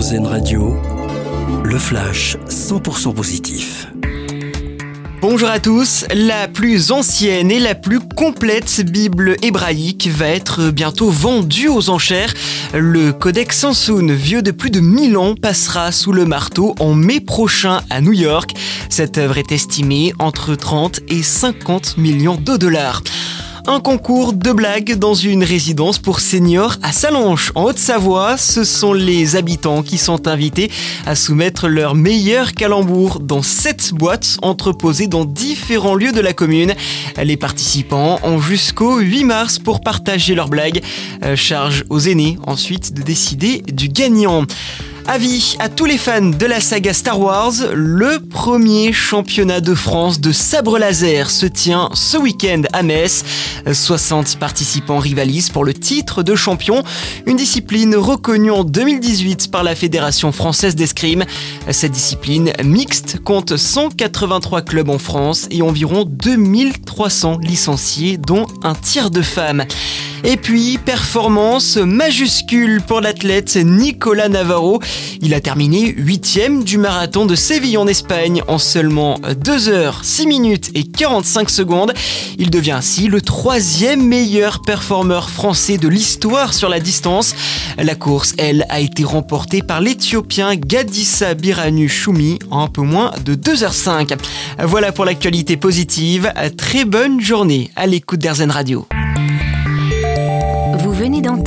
RZN Radio, le flash 100% positif. Bonjour à tous, la plus ancienne et la plus complète Bible hébraïque va être bientôt vendue aux enchères. Le Codex Sansoun, vieux de plus de 1000 ans, passera sous le marteau en mai prochain à New York. Cette œuvre est estimée entre 30 et 50 millions de dollars un concours de blagues dans une résidence pour seniors à Salonche, en Haute-Savoie. Ce sont les habitants qui sont invités à soumettre leurs meilleurs calembours dans sept boîtes entreposées dans différents lieux de la commune. Les participants ont jusqu'au 8 mars pour partager leurs blagues. Euh, charge aux aînés ensuite de décider du gagnant. Avis à tous les fans de la saga Star Wars, le premier championnat de France de sabre laser se tient ce week-end à Metz. 60 participants rivalisent pour le titre de champion, une discipline reconnue en 2018 par la Fédération française d'escrime. Cette discipline mixte compte 183 clubs en France et environ 2300 licenciés, dont un tiers de femmes. Et puis, performance majuscule pour l'athlète Nicolas Navarro. Il a terminé 8 du marathon de Séville en Espagne en seulement 2 heures, 6 minutes et 45 secondes. Il devient ainsi le troisième meilleur performeur français de l'histoire sur la distance. La course, elle, a été remportée par l'Éthiopien Gadissa Biranu Choumi en un peu moins de 2h05. Voilà pour l'actualité positive. Très bonne journée à l'écoute d'Airzen Radio